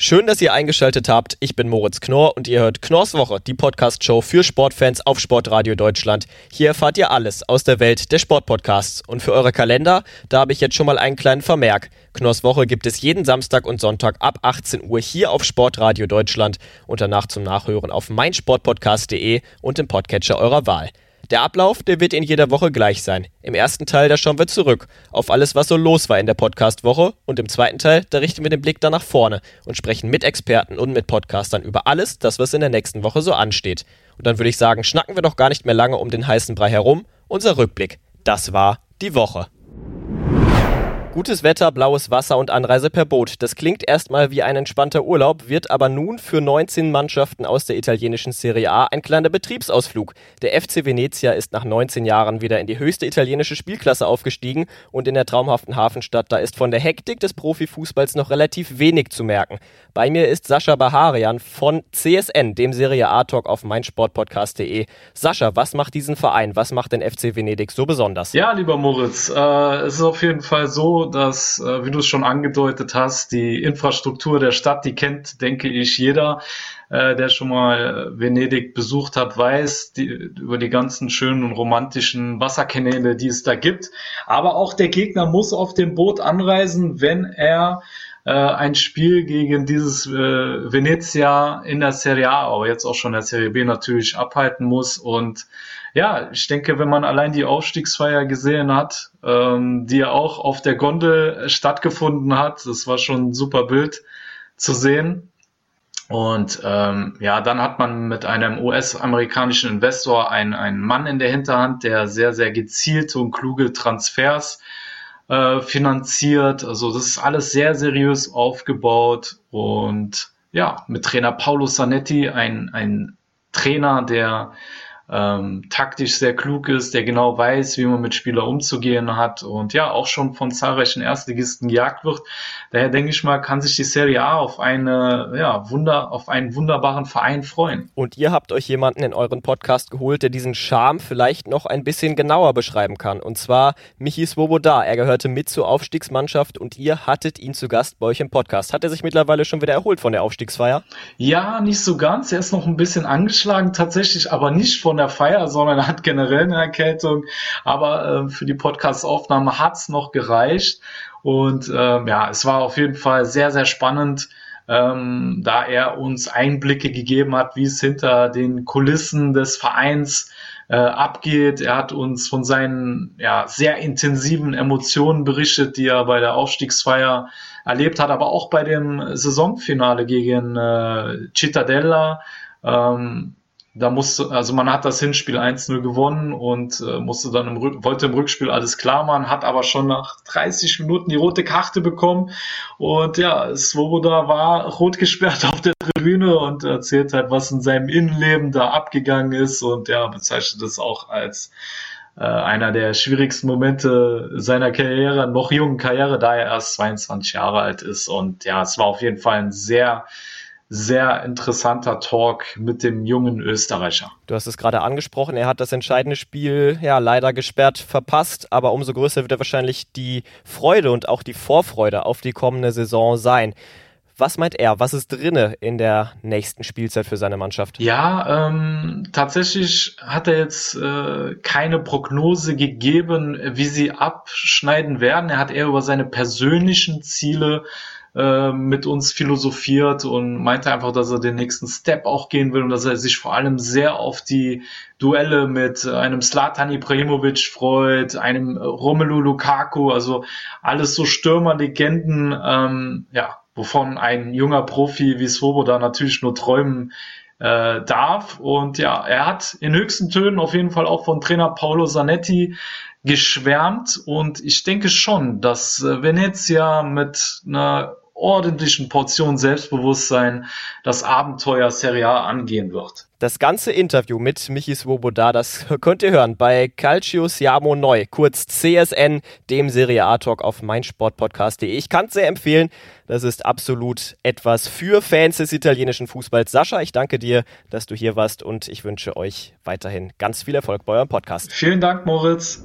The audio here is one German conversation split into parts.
Schön, dass ihr eingeschaltet habt. Ich bin Moritz Knorr und ihr hört Knorrs Woche, die Podcast-Show für Sportfans auf Sportradio Deutschland. Hier erfahrt ihr alles aus der Welt der Sportpodcasts. Und für eure Kalender, da habe ich jetzt schon mal einen kleinen Vermerk. Knorrs Woche gibt es jeden Samstag und Sonntag ab 18 Uhr hier auf Sportradio Deutschland und danach zum Nachhören auf meinsportpodcast.de und im Podcatcher eurer Wahl. Der Ablauf, der wird in jeder Woche gleich sein. Im ersten Teil, da schauen wir zurück auf alles, was so los war in der Podcast-Woche. Und im zweiten Teil, da richten wir den Blick dann nach vorne und sprechen mit Experten und mit Podcastern über alles, das was in der nächsten Woche so ansteht. Und dann würde ich sagen, schnacken wir doch gar nicht mehr lange um den heißen Brei herum. Unser Rückblick. Das war die Woche. Gutes Wetter, blaues Wasser und Anreise per Boot. Das klingt erstmal wie ein entspannter Urlaub, wird aber nun für 19 Mannschaften aus der italienischen Serie A ein kleiner Betriebsausflug. Der FC Venezia ist nach 19 Jahren wieder in die höchste italienische Spielklasse aufgestiegen und in der traumhaften Hafenstadt, da ist von der Hektik des Profifußballs noch relativ wenig zu merken. Bei mir ist Sascha Baharian von CSN, dem Serie A Talk auf meinsportpodcast.de. Sascha, was macht diesen Verein? Was macht den FC Venedig so besonders? Ja, lieber Moritz, äh, es ist auf jeden Fall so, dass, äh, wie du es schon angedeutet hast, die Infrastruktur der Stadt, die kennt, denke ich, jeder, äh, der schon mal Venedig besucht hat, weiß die, über die ganzen schönen und romantischen Wasserkanäle, die es da gibt. Aber auch der Gegner muss auf dem Boot anreisen, wenn er äh, ein Spiel gegen dieses äh, Venezia in der Serie A, aber jetzt auch schon in der Serie B natürlich abhalten muss. Und ja, ich denke, wenn man allein die Aufstiegsfeier gesehen hat, ähm, die ja auch auf der Gondel stattgefunden hat, das war schon ein super Bild zu sehen. Und ähm, ja, dann hat man mit einem US-amerikanischen Investor einen, einen Mann in der Hinterhand, der sehr, sehr gezielte und kluge Transfers äh, finanziert. Also das ist alles sehr seriös aufgebaut und ja, mit Trainer Paulo Zanetti, ein, ein Trainer, der ähm, taktisch sehr klug ist, der genau weiß, wie man mit Spieler umzugehen hat und ja, auch schon von zahlreichen Erstligisten gejagt wird. Daher denke ich mal, kann sich die Serie A auf eine, ja, Wunder, auf einen wunderbaren Verein freuen. Und ihr habt euch jemanden in euren Podcast geholt, der diesen Charme vielleicht noch ein bisschen genauer beschreiben kann. Und zwar Michi Swoboda. Er gehörte mit zur Aufstiegsmannschaft und ihr hattet ihn zu Gast bei euch im Podcast. Hat er sich mittlerweile schon wieder erholt von der Aufstiegsfeier? Ja, nicht so ganz. Er ist noch ein bisschen angeschlagen tatsächlich, aber nicht von der Feier, sondern hat generell eine Erkältung. Aber äh, für die Podcast-Aufnahme hat's noch gereicht. Und ähm, ja, es war auf jeden Fall sehr, sehr spannend, ähm, da er uns Einblicke gegeben hat, wie es hinter den Kulissen des Vereins äh, abgeht. Er hat uns von seinen ja, sehr intensiven Emotionen berichtet, die er bei der Aufstiegsfeier erlebt hat, aber auch bei dem Saisonfinale gegen äh, Cittadella. Ähm, da musste, also man hat das Hinspiel 1-0 gewonnen und äh, musste dann im wollte im Rückspiel alles klar machen, hat aber schon nach 30 Minuten die rote Karte bekommen. Und ja, Svoboda war rot gesperrt auf der Tribüne und erzählt halt, was in seinem Innenleben da abgegangen ist. Und ja, bezeichnet es auch als äh, einer der schwierigsten Momente seiner Karriere, noch jungen Karriere, da er erst 22 Jahre alt ist. Und ja, es war auf jeden Fall ein sehr sehr interessanter Talk mit dem jungen Österreicher. Du hast es gerade angesprochen, er hat das entscheidende Spiel ja leider gesperrt verpasst, aber umso größer wird er wahrscheinlich die Freude und auch die Vorfreude auf die kommende Saison sein. Was meint er? Was ist drinne in der nächsten Spielzeit für seine Mannschaft? Ja, ähm, tatsächlich hat er jetzt äh, keine Prognose gegeben, wie sie abschneiden werden. Er hat eher über seine persönlichen Ziele äh, mit uns philosophiert und meinte einfach, dass er den nächsten Step auch gehen will und dass er sich vor allem sehr auf die Duelle mit einem Slatan Ibrahimovic freut, einem Romelu Lukaku, also alles so Stürmerlegenden, ähm, ja, wovon ein junger Profi wie Svoboda natürlich nur träumen äh, darf. Und ja, er hat in höchsten Tönen auf jeden Fall auch von Trainer Paolo Zanetti geschwärmt und ich denke schon, dass äh, Venezia mit einer ordentlichen Portion Selbstbewusstsein das Abenteuer Serie A angehen wird. Das ganze Interview mit Michi Swoboda, das könnt ihr hören bei Calcio Siamo Neu, kurz CSN, dem Serie A-Talk auf meinsportpodcast.de. Ich kann es sehr empfehlen. Das ist absolut etwas für Fans des italienischen Fußballs. Sascha, ich danke dir, dass du hier warst und ich wünsche euch weiterhin ganz viel Erfolg bei eurem Podcast. Vielen Dank, Moritz.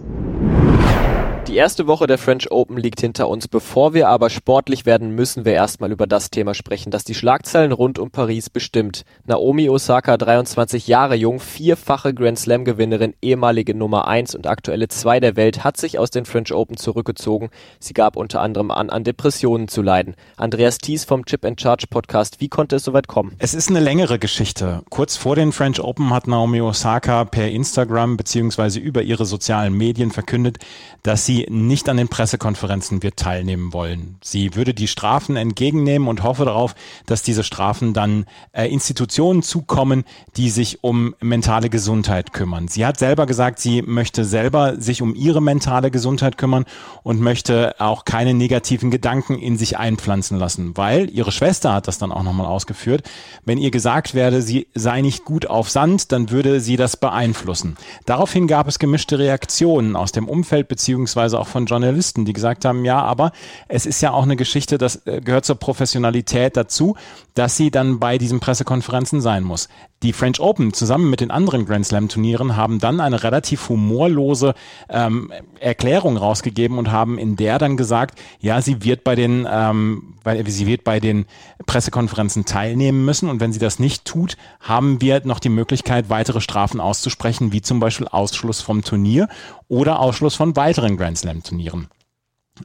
Die erste Woche der French Open liegt hinter uns. Bevor wir aber sportlich werden, müssen wir erstmal über das Thema sprechen, das die Schlagzeilen rund um Paris bestimmt. Naomi Osaka, 23 Jahre jung, vierfache Grand Slam Gewinnerin, ehemalige Nummer 1 und aktuelle 2 der Welt, hat sich aus den French Open zurückgezogen. Sie gab unter anderem an, an Depressionen zu leiden. Andreas Thies vom Chip and Charge Podcast, wie konnte es soweit kommen? Es ist eine längere Geschichte. Kurz vor den French Open hat Naomi Osaka per Instagram bzw. über ihre sozialen Medien verkündet, dass sie nicht an den Pressekonferenzen wird teilnehmen wollen. Sie würde die Strafen entgegennehmen und hoffe darauf, dass diese Strafen dann äh, Institutionen zukommen, die sich um mentale Gesundheit kümmern. Sie hat selber gesagt, sie möchte selber sich um ihre mentale Gesundheit kümmern und möchte auch keine negativen Gedanken in sich einpflanzen lassen, weil ihre Schwester hat das dann auch nochmal ausgeführt. Wenn ihr gesagt werde, sie sei nicht gut auf Sand, dann würde sie das beeinflussen. Daraufhin gab es gemischte Reaktionen aus dem Umfeld beziehungsweise auch von Journalisten, die gesagt haben, ja, aber es ist ja auch eine Geschichte, das äh, gehört zur Professionalität dazu, dass sie dann bei diesen Pressekonferenzen sein muss. Die French Open zusammen mit den anderen Grand Slam Turnieren haben dann eine relativ humorlose ähm, Erklärung rausgegeben und haben in der dann gesagt, ja, sie wird bei den, ähm, sie wird bei den Pressekonferenzen teilnehmen müssen und wenn sie das nicht tut, haben wir noch die Möglichkeit, weitere Strafen auszusprechen, wie zum Beispiel Ausschluss vom Turnier oder Ausschluss von weiteren Grand Slam Turnieren.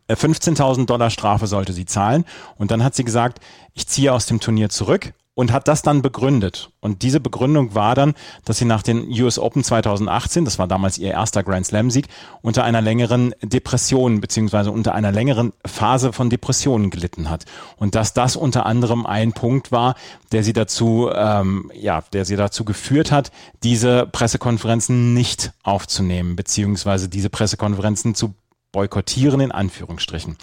15.000 äh, Dollar Strafe sollte sie zahlen. Und dann hat sie gesagt, ich ziehe aus dem Turnier zurück und hat das dann begründet. Und diese Begründung war dann, dass sie nach den US Open 2018, das war damals ihr erster Grand Slam Sieg, unter einer längeren Depression beziehungsweise unter einer längeren Phase von Depressionen gelitten hat. Und dass das unter anderem ein Punkt war, der sie dazu, ähm, ja, der sie dazu geführt hat, diese Pressekonferenzen nicht aufzunehmen beziehungsweise diese Pressekonferenzen zu boykottieren in Anführungsstrichen.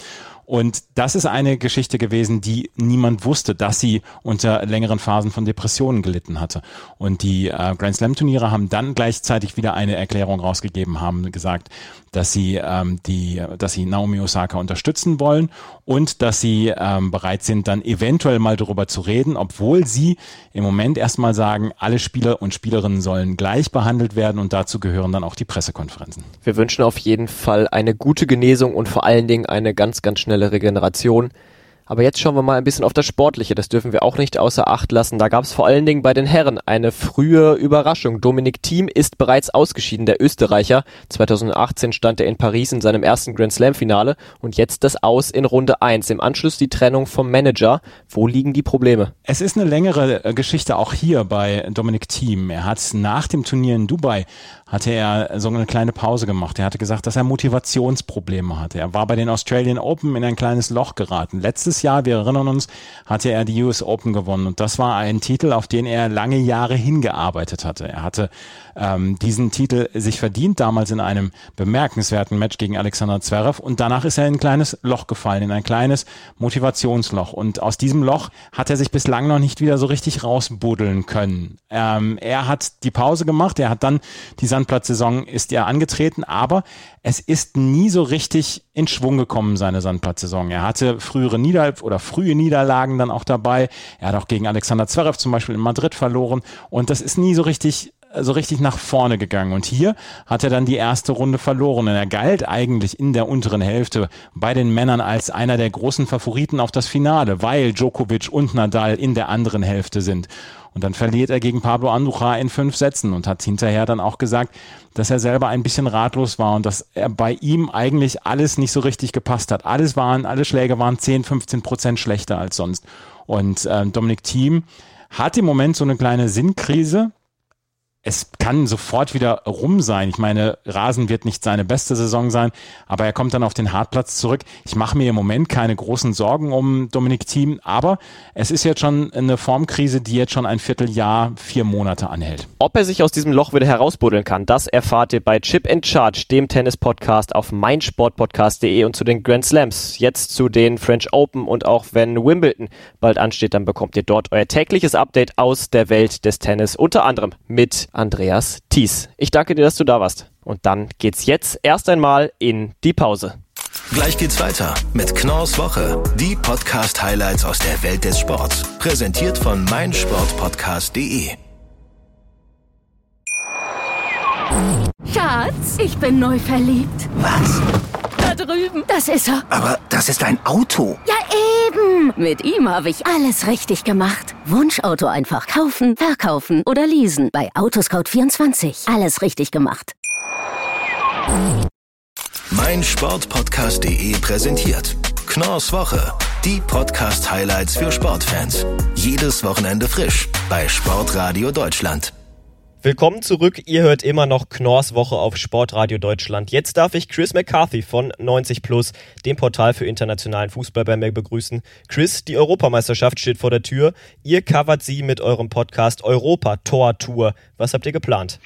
Und das ist eine Geschichte gewesen, die niemand wusste, dass sie unter längeren Phasen von Depressionen gelitten hatte. Und die äh, Grand Slam Turniere haben dann gleichzeitig wieder eine Erklärung rausgegeben, haben gesagt, dass sie ähm, die, dass sie Naomi Osaka unterstützen wollen und dass sie ähm, bereit sind, dann eventuell mal darüber zu reden, obwohl sie im Moment erstmal sagen, alle Spieler und Spielerinnen sollen gleich behandelt werden und dazu gehören dann auch die Pressekonferenzen. Wir wünschen auf jeden Fall eine gute Genesung und vor allen Dingen eine ganz, ganz schnelle Regeneration. Aber jetzt schauen wir mal ein bisschen auf das Sportliche. Das dürfen wir auch nicht außer Acht lassen. Da gab es vor allen Dingen bei den Herren eine frühe Überraschung. Dominik Thiem ist bereits ausgeschieden, der Österreicher. 2018 stand er in Paris in seinem ersten Grand Slam Finale und jetzt das Aus in Runde 1. Im Anschluss die Trennung vom Manager. Wo liegen die Probleme? Es ist eine längere äh, Geschichte auch hier bei Dominik Thiem. Er hat nach dem Turnier in Dubai hatte er so eine kleine Pause gemacht. Er hatte gesagt, dass er Motivationsprobleme hatte. Er war bei den Australian Open in ein kleines Loch geraten. Letztes Jahr, wir erinnern uns, hatte er die US Open gewonnen und das war ein Titel, auf den er lange Jahre hingearbeitet hatte. Er hatte ähm, diesen Titel sich verdient, damals in einem bemerkenswerten Match gegen Alexander Zverev und danach ist er in ein kleines Loch gefallen, in ein kleines Motivationsloch und aus diesem Loch hat er sich bislang noch nicht wieder so richtig rausbuddeln können. Ähm, er hat die Pause gemacht, er hat dann die Sandplatzsaison ist er angetreten, aber es ist nie so richtig in Schwung gekommen, seine Sandplatzsaison. Er hatte frühere Nieder oder frühe Niederlagen dann auch dabei. Er hat auch gegen Alexander Zverev zum Beispiel in Madrid verloren und das ist nie so richtig so richtig nach vorne gegangen. Und hier hat er dann die erste Runde verloren. Und er galt eigentlich in der unteren Hälfte bei den Männern als einer der großen Favoriten auf das Finale, weil Djokovic und Nadal in der anderen Hälfte sind. Und dann verliert er gegen Pablo Andujar in fünf Sätzen und hat hinterher dann auch gesagt, dass er selber ein bisschen ratlos war und dass er bei ihm eigentlich alles nicht so richtig gepasst hat. Alles waren, alle Schläge waren 10, 15 Prozent schlechter als sonst. Und äh, Dominik Thiem hat im Moment so eine kleine Sinnkrise, es kann sofort wieder rum sein. Ich meine, Rasen wird nicht seine beste Saison sein, aber er kommt dann auf den Hartplatz zurück. Ich mache mir im Moment keine großen Sorgen um Dominik Thiem, aber es ist jetzt schon eine Formkrise, die jetzt schon ein Vierteljahr, vier Monate anhält. Ob er sich aus diesem Loch wieder herausbuddeln kann, das erfahrt ihr bei Chip in Charge, dem Tennis-Podcast auf meinsportpodcast.de und zu den Grand Slams, jetzt zu den French Open und auch wenn Wimbledon bald ansteht, dann bekommt ihr dort euer tägliches Update aus der Welt des Tennis, unter anderem mit Andreas Thies. Ich danke dir, dass du da warst. Und dann geht's jetzt erst einmal in die Pause. Gleich geht's weiter mit Knorrs Woche, die Podcast-Highlights aus der Welt des Sports. Präsentiert von meinsportpodcast.de. Schatz, ich bin neu verliebt. Was? Drüben. Das ist er. Aber das ist ein Auto. Ja, eben. Mit ihm habe ich alles richtig gemacht. Wunschauto einfach kaufen, verkaufen oder leasen. Bei Autoscout24. Alles richtig gemacht. Mein Sportpodcast.de präsentiert Knorrs Woche, die Podcast-Highlights für Sportfans. Jedes Wochenende frisch bei Sportradio Deutschland. Willkommen zurück. Ihr hört immer noch Knorrs Woche auf Sportradio Deutschland. Jetzt darf ich Chris McCarthy von 90 Plus, dem Portal für internationalen Fußball bei mir begrüßen. Chris, die Europameisterschaft steht vor der Tür. Ihr covert sie mit eurem Podcast Europa Tor Tour. Was habt ihr geplant?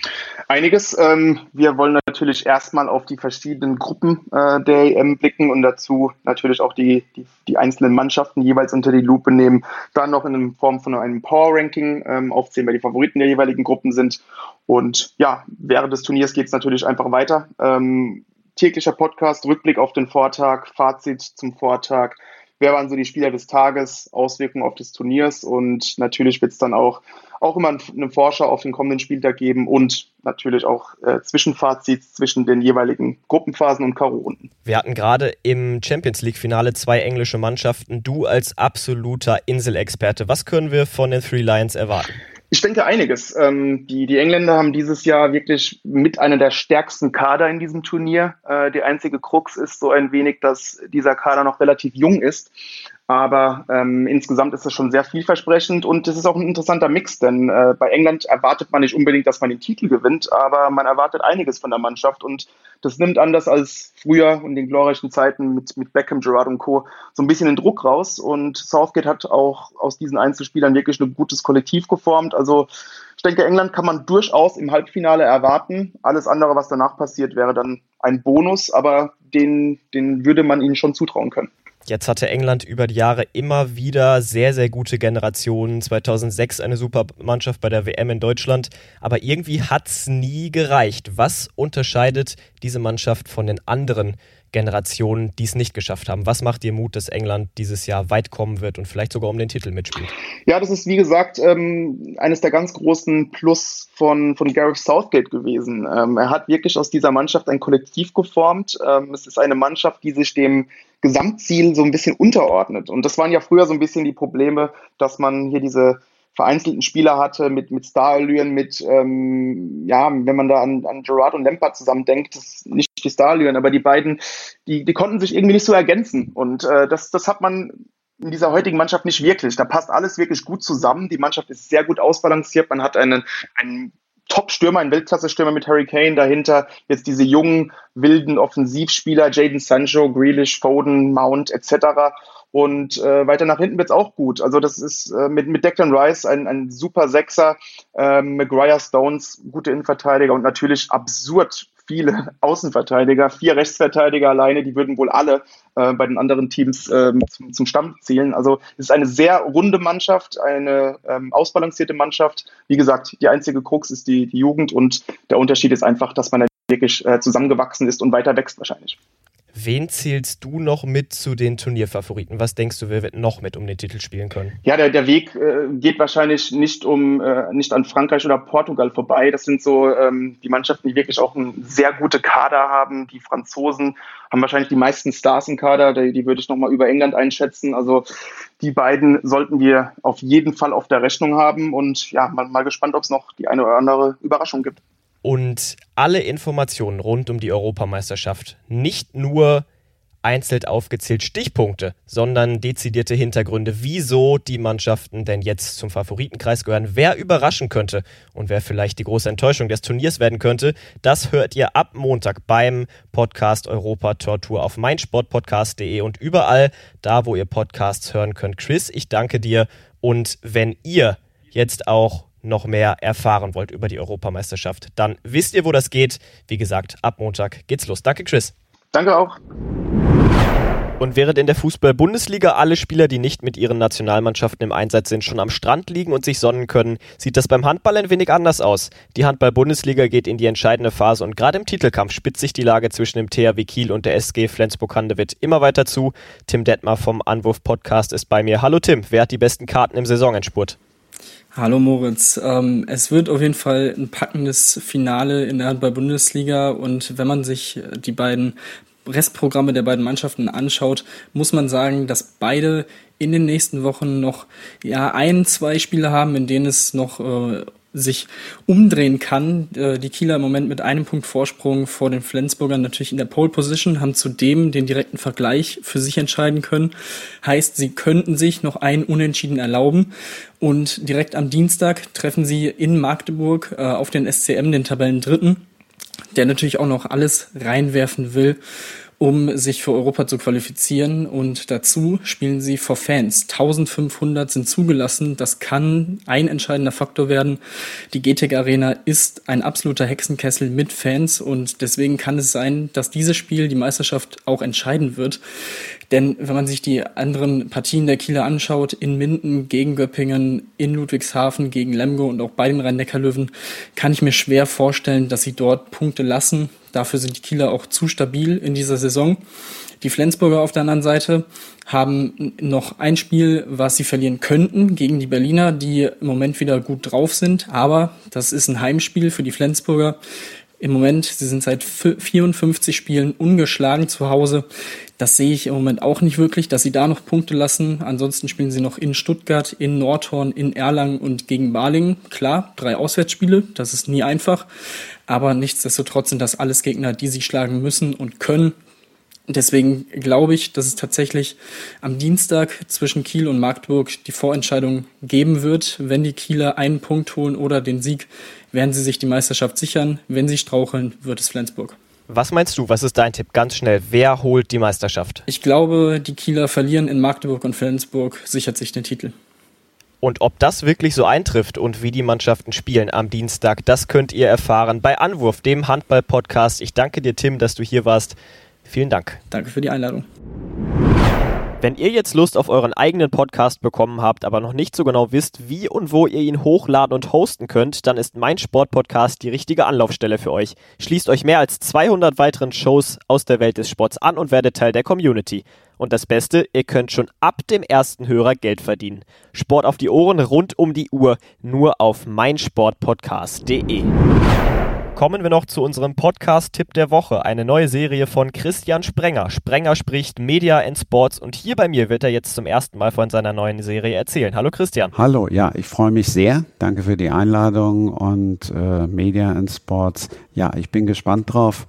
Einiges. Ähm, wir wollen natürlich erstmal auf die verschiedenen Gruppen äh, der EM blicken und dazu natürlich auch die, die, die, einzelnen Mannschaften jeweils unter die Lupe nehmen. Dann noch in Form von einem Power Ranking ähm, aufzählen, wer die Favoriten der jeweiligen Gruppen sind. Und ja, während des Turniers geht es natürlich einfach weiter. Ähm, täglicher Podcast, Rückblick auf den Vortag, Fazit zum Vortag. Wer waren so die Spieler des Tages, Auswirkungen auf des Turniers und natürlich wird es dann auch, auch immer eine Vorschau auf den kommenden Spieltag geben und natürlich auch äh, Zwischenfazits zwischen den jeweiligen Gruppenphasen und K.O.-Runden. Wir hatten gerade im Champions League-Finale zwei englische Mannschaften. Du als absoluter Inselexperte, was können wir von den Three Lions erwarten? Ich denke einiges. Ähm, die, die Engländer haben dieses Jahr wirklich mit einer der stärksten Kader in diesem Turnier. Äh, die einzige Krux ist so ein wenig, dass dieser Kader noch relativ jung ist. Aber ähm, insgesamt ist es schon sehr vielversprechend und es ist auch ein interessanter Mix, denn äh, bei England erwartet man nicht unbedingt, dass man den Titel gewinnt, aber man erwartet einiges von der Mannschaft und das nimmt anders als früher in den glorreichen Zeiten mit, mit Beckham, Gerard und Co. so ein bisschen den Druck raus und Southgate hat auch aus diesen Einzelspielern wirklich ein gutes Kollektiv geformt. Also ich denke, England kann man durchaus im Halbfinale erwarten. Alles andere, was danach passiert, wäre dann ein Bonus, aber den, den würde man ihnen schon zutrauen können. Jetzt hatte England über die Jahre immer wieder sehr, sehr gute Generationen. 2006 eine super Mannschaft bei der WM in Deutschland. Aber irgendwie hat es nie gereicht. Was unterscheidet diese Mannschaft von den anderen Generationen, die es nicht geschafft haben? Was macht dir Mut, dass England dieses Jahr weit kommen wird und vielleicht sogar um den Titel mitspielt? Ja, das ist wie gesagt ähm, eines der ganz großen Plus von, von Gareth Southgate gewesen. Ähm, er hat wirklich aus dieser Mannschaft ein Kollektiv geformt. Ähm, es ist eine Mannschaft, die sich dem Gesamtziel so ein bisschen unterordnet. Und das waren ja früher so ein bisschen die Probleme, dass man hier diese vereinzelten Spieler hatte mit, mit Starallüren, mit, ähm, ja, wenn man da an, an Gerard und Lampard zusammen denkt, das ist nicht Starallüren, aber die beiden, die, die konnten sich irgendwie nicht so ergänzen. Und äh, das, das hat man in dieser heutigen Mannschaft nicht wirklich. Da passt alles wirklich gut zusammen. Die Mannschaft ist sehr gut ausbalanciert. Man hat einen, einen Top-Stürmer, ein Weltklasse-Stürmer mit Harry Kane, dahinter jetzt diese jungen, wilden Offensivspieler, Jaden Sancho, Grealish, Foden, Mount etc. Und äh, weiter nach hinten wird's auch gut. Also das ist äh, mit, mit Declan Rice ein, ein super Sechser, äh, Maguire Stones, gute Innenverteidiger und natürlich absurd viele Außenverteidiger, vier Rechtsverteidiger alleine, die würden wohl alle äh, bei den anderen Teams äh, zum, zum Stamm zählen. Also es ist eine sehr runde Mannschaft, eine ähm, ausbalancierte Mannschaft. Wie gesagt, die einzige Krux ist die, die Jugend und der Unterschied ist einfach, dass man wirklich äh, zusammengewachsen ist und weiter wächst wahrscheinlich. Wen zählst du noch mit zu den Turnierfavoriten? Was denkst du, wer wird noch mit um den Titel spielen können? Ja, der, der Weg äh, geht wahrscheinlich nicht um äh, nicht an Frankreich oder Portugal vorbei. Das sind so ähm, die Mannschaften, die wirklich auch einen sehr gute Kader haben. Die Franzosen haben wahrscheinlich die meisten Stars im Kader. Die, die würde ich nochmal über England einschätzen. Also die beiden sollten wir auf jeden Fall auf der Rechnung haben. Und ja, mal, mal gespannt, ob es noch die eine oder andere Überraschung gibt und alle Informationen rund um die Europameisterschaft nicht nur einzeln aufgezählt Stichpunkte, sondern dezidierte Hintergründe, wieso die Mannschaften denn jetzt zum Favoritenkreis gehören, wer überraschen könnte und wer vielleicht die große Enttäuschung des Turniers werden könnte. Das hört ihr ab Montag beim Podcast Europa Tortur auf meinsportpodcast.de und überall da, wo ihr Podcasts hören könnt. Chris, ich danke dir und wenn ihr jetzt auch noch mehr erfahren wollt über die Europameisterschaft, dann wisst ihr, wo das geht. Wie gesagt, ab Montag geht's los. Danke, Chris. Danke auch. Und während in der Fußball-Bundesliga alle Spieler, die nicht mit ihren Nationalmannschaften im Einsatz sind, schon am Strand liegen und sich sonnen können, sieht das beim Handball ein wenig anders aus. Die Handball-Bundesliga geht in die entscheidende Phase und gerade im Titelkampf spitzt sich die Lage zwischen dem THW Kiel und der SG Flensburg-Handewitt immer weiter zu. Tim Detmar vom Anwurf-Podcast ist bei mir. Hallo Tim, wer hat die besten Karten im Saisonendspurt? Hallo Moritz. Ähm, es wird auf jeden Fall ein packendes Finale in der Handball-Bundesliga und wenn man sich die beiden Restprogramme der beiden Mannschaften anschaut, muss man sagen, dass beide in den nächsten Wochen noch ja ein, zwei Spiele haben, in denen es noch äh, sich umdrehen kann. Äh, die Kieler im Moment mit einem Punkt Vorsprung vor den Flensburgern natürlich in der Pole Position, haben zudem den direkten Vergleich für sich entscheiden können. Heißt, sie könnten sich noch ein Unentschieden erlauben. Und direkt am Dienstag treffen sie in Magdeburg äh, auf den SCM, den Tabellendritten der natürlich auch noch alles reinwerfen will, um sich für Europa zu qualifizieren. Und dazu spielen sie vor Fans. 1500 sind zugelassen. Das kann ein entscheidender Faktor werden. Die GTEC Arena ist ein absoluter Hexenkessel mit Fans und deswegen kann es sein, dass dieses Spiel die Meisterschaft auch entscheiden wird. Denn wenn man sich die anderen Partien der Kieler anschaut, in Minden gegen Göppingen, in Ludwigshafen gegen Lemgo und auch bei den Rhein-Neckar-Löwen, kann ich mir schwer vorstellen, dass sie dort Punkte lassen. Dafür sind die Kieler auch zu stabil in dieser Saison. Die Flensburger auf der anderen Seite haben noch ein Spiel, was sie verlieren könnten gegen die Berliner, die im Moment wieder gut drauf sind. Aber das ist ein Heimspiel für die Flensburger. Im Moment, sie sind seit 54 Spielen ungeschlagen zu Hause. Das sehe ich im Moment auch nicht wirklich, dass sie da noch Punkte lassen. Ansonsten spielen sie noch in Stuttgart, in Nordhorn, in Erlangen und gegen Balingen. Klar, drei Auswärtsspiele, das ist nie einfach. Aber nichtsdestotrotz sind das alles Gegner, die sie schlagen müssen und können. Deswegen glaube ich, dass es tatsächlich am Dienstag zwischen Kiel und Magdeburg die Vorentscheidung geben wird. Wenn die Kieler einen Punkt holen oder den Sieg, werden sie sich die Meisterschaft sichern. Wenn sie straucheln, wird es Flensburg. Was meinst du? Was ist dein Tipp? Ganz schnell. Wer holt die Meisterschaft? Ich glaube, die Kieler verlieren in Magdeburg und Flensburg, sichert sich den Titel. Und ob das wirklich so eintrifft und wie die Mannschaften spielen am Dienstag, das könnt ihr erfahren bei Anwurf, dem Handball-Podcast. Ich danke dir, Tim, dass du hier warst. Vielen Dank. Danke für die Einladung. Wenn ihr jetzt Lust auf euren eigenen Podcast bekommen habt, aber noch nicht so genau wisst, wie und wo ihr ihn hochladen und hosten könnt, dann ist mein Sportpodcast die richtige Anlaufstelle für euch. Schließt euch mehr als 200 weiteren Shows aus der Welt des Sports an und werdet Teil der Community. Und das Beste, ihr könnt schon ab dem ersten Hörer Geld verdienen. Sport auf die Ohren rund um die Uhr, nur auf meinsportpodcast.de. Kommen wir noch zu unserem Podcast-Tipp der Woche. Eine neue Serie von Christian Sprenger. Sprenger spricht Media and Sports und hier bei mir wird er jetzt zum ersten Mal von seiner neuen Serie erzählen. Hallo Christian. Hallo, ja, ich freue mich sehr. Danke für die Einladung und äh, Media and Sports. Ja, ich bin gespannt drauf,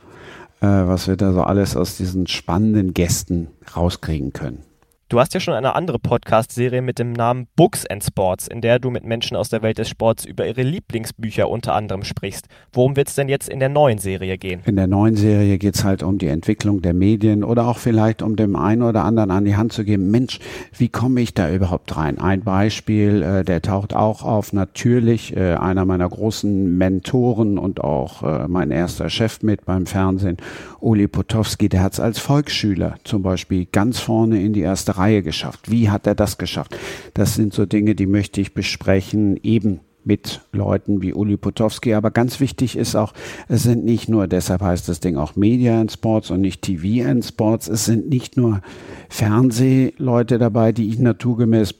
äh, was wir da so alles aus diesen spannenden Gästen rauskriegen können. Du hast ja schon eine andere Podcast-Serie mit dem Namen Books and Sports, in der du mit Menschen aus der Welt des Sports über ihre Lieblingsbücher unter anderem sprichst. Worum wird es denn jetzt in der neuen Serie gehen? In der neuen Serie geht es halt um die Entwicklung der Medien oder auch vielleicht um dem einen oder anderen an die Hand zu geben, Mensch, wie komme ich da überhaupt rein? Ein Beispiel, äh, der taucht auch auf, natürlich äh, einer meiner großen Mentoren und auch äh, mein erster Chef mit beim Fernsehen, Uli Potowski, der hat es als Volksschüler zum Beispiel ganz vorne in die erste Reihe geschafft? Wie hat er das geschafft? Das sind so Dinge, die möchte ich besprechen, eben mit Leuten wie Uli Potowski. Aber ganz wichtig ist auch, es sind nicht nur, deshalb heißt das Ding auch Media and Sports und nicht TV and Sports, es sind nicht nur Fernsehleute dabei, die ich naturgemäß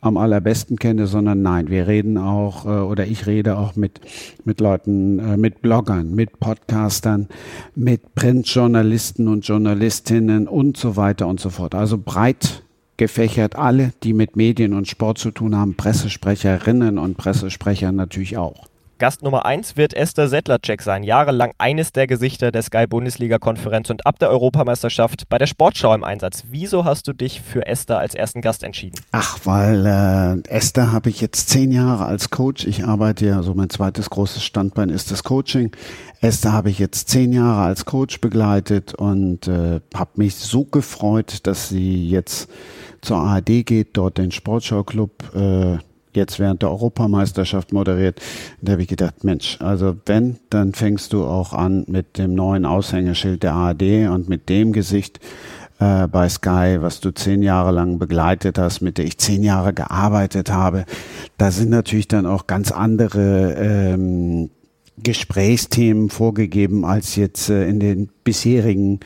am allerbesten kenne, sondern nein, wir reden auch äh, oder ich rede auch mit, mit Leuten, äh, mit Bloggern, mit Podcastern, mit Printjournalisten und Journalistinnen und so weiter und so fort. Also breit gefächert alle, die mit Medien und Sport zu tun haben, Pressesprecherinnen und Pressesprecher natürlich auch. Gast Nummer 1 wird Esther Settlercheck sein, jahrelang eines der Gesichter der Sky-Bundesliga-Konferenz und ab der Europameisterschaft bei der Sportschau im Einsatz. Wieso hast du dich für Esther als ersten Gast entschieden? Ach, weil äh, Esther habe ich jetzt zehn Jahre als Coach. Ich arbeite ja, so mein zweites großes Standbein ist das Coaching. Esther habe ich jetzt zehn Jahre als Coach begleitet und äh, habe mich so gefreut, dass sie jetzt zur ARD geht, dort den Sportschau-Club äh, jetzt während der Europameisterschaft moderiert. Da habe ich gedacht, Mensch, also wenn, dann fängst du auch an mit dem neuen Aushängeschild der ARD und mit dem Gesicht äh, bei Sky, was du zehn Jahre lang begleitet hast, mit der ich zehn Jahre gearbeitet habe. Da sind natürlich dann auch ganz andere ähm, Gesprächsthemen vorgegeben als jetzt äh, in den bisherigen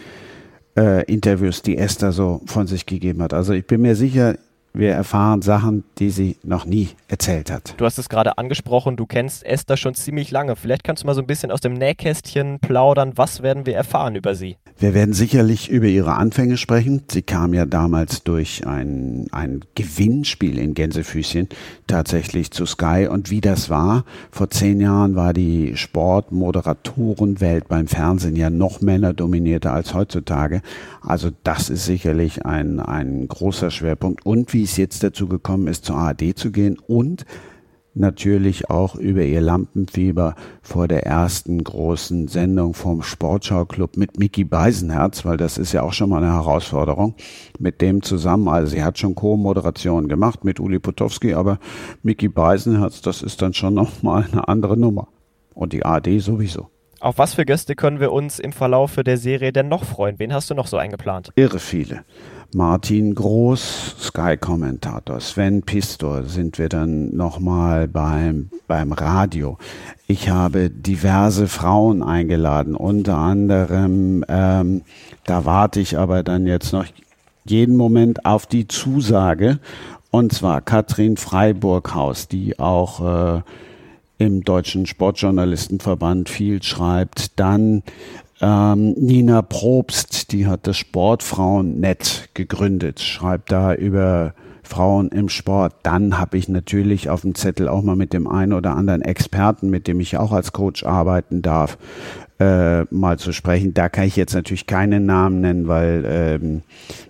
äh, Interviews, die Esther so von sich gegeben hat. Also ich bin mir sicher, wir erfahren Sachen, die sie noch nie erzählt hat. Du hast es gerade angesprochen, du kennst Esther schon ziemlich lange. Vielleicht kannst du mal so ein bisschen aus dem Nähkästchen plaudern. Was werden wir erfahren über sie? Wir werden sicherlich über ihre Anfänge sprechen. Sie kam ja damals durch ein, ein Gewinnspiel in Gänsefüßchen tatsächlich zu Sky. Und wie das war, vor zehn Jahren war die Sportmoderatorenwelt beim Fernsehen ja noch männerdominierter als heutzutage. Also das ist sicherlich ein, ein großer Schwerpunkt. Und wie es jetzt dazu gekommen ist, zur ARD zu gehen und natürlich auch über ihr Lampenfieber vor der ersten großen Sendung vom Sportschau-Club mit Mickey Beisenherz, weil das ist ja auch schon mal eine Herausforderung, mit dem zusammen, also sie hat schon Co-Moderation gemacht mit Uli Potowski, aber Mickey Beisenherz, das ist dann schon nochmal eine andere Nummer. Und die AD sowieso. Auf was für Gäste können wir uns im Verlaufe der Serie denn noch freuen? Wen hast du noch so eingeplant? Irre viele. Martin Groß, Sky-Kommentator, Sven Pistor sind wir dann nochmal beim, beim Radio. Ich habe diverse Frauen eingeladen, unter anderem, ähm, da warte ich aber dann jetzt noch jeden Moment auf die Zusage, und zwar Katrin Freiburghaus, die auch äh, im Deutschen Sportjournalistenverband viel schreibt. Dann ähm, Nina Probst, die hat das Sportfrauennetz gegründet, schreibt da über Frauen im Sport. Dann habe ich natürlich auf dem Zettel auch mal mit dem einen oder anderen Experten, mit dem ich auch als Coach arbeiten darf, äh, mal zu sprechen. Da kann ich jetzt natürlich keinen Namen nennen, weil ähm,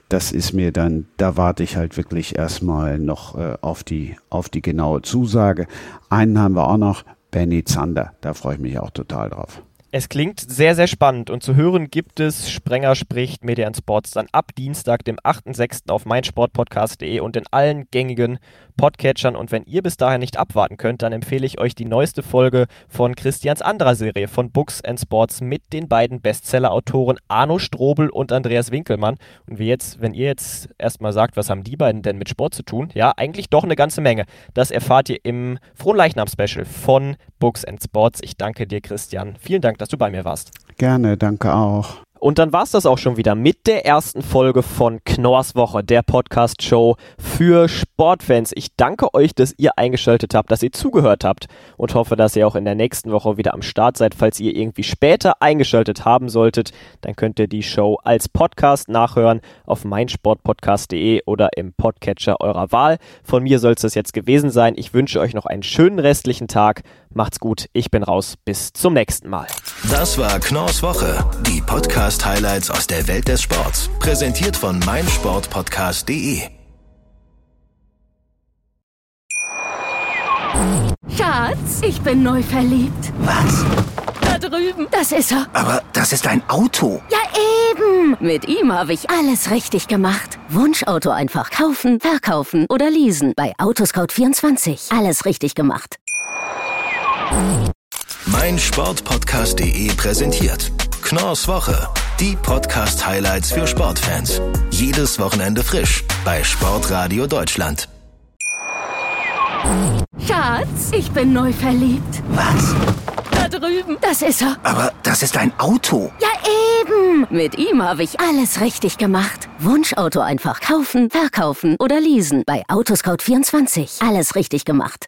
das ist mir dann, da warte ich halt wirklich erstmal noch äh, auf die auf die genaue Zusage. Einen haben wir auch noch, Benny Zander. Da freue ich mich auch total drauf. Es klingt sehr, sehr spannend und zu hören gibt es Sprenger spricht Media Sports dann ab Dienstag, dem 8.6. auf meinsportpodcast.de und in allen gängigen Podcatchern. Und wenn ihr bis dahin nicht abwarten könnt, dann empfehle ich euch die neueste Folge von Christians anderer Serie von Books and Sports mit den beiden Bestseller-Autoren Arno Strobel und Andreas Winkelmann. Und wie jetzt, wenn ihr jetzt erstmal sagt, was haben die beiden denn mit Sport zu tun? Ja, eigentlich doch eine ganze Menge. Das erfahrt ihr im Frohenleichnam-Special von Books and Sports. Ich danke dir, Christian. Vielen Dank, dass du bei mir warst. Gerne, danke auch. Und dann war es das auch schon wieder mit der ersten Folge von Knorrs Woche, der Podcast-Show für Sportfans. Ich danke euch, dass ihr eingeschaltet habt, dass ihr zugehört habt und hoffe, dass ihr auch in der nächsten Woche wieder am Start seid. Falls ihr irgendwie später eingeschaltet haben solltet, dann könnt ihr die Show als Podcast nachhören auf meinsportpodcast.de oder im Podcatcher eurer Wahl. Von mir soll es das jetzt gewesen sein. Ich wünsche euch noch einen schönen restlichen Tag. Macht's gut, ich bin raus. Bis zum nächsten Mal. Das war Knorrs Woche, die Podcast-Highlights aus der Welt des Sports. Präsentiert von meinsportpodcast.de. Schatz, ich bin neu verliebt. Was? Da drüben. Das ist er. Aber das ist ein Auto. Ja, eben. Mit ihm habe ich alles richtig gemacht. Wunschauto einfach kaufen, verkaufen oder leasen. Bei Autoscout24. Alles richtig gemacht. Mein Sportpodcast.de präsentiert Knorrs Woche, die Podcast-Highlights für Sportfans. Jedes Wochenende frisch bei Sportradio Deutschland. Schatz, ich bin neu verliebt. Was? Da drüben. Das ist er. Aber das ist ein Auto. Ja, eben. Mit ihm habe ich alles richtig gemacht. Wunschauto einfach kaufen, verkaufen oder leasen. Bei Autoscout24. Alles richtig gemacht.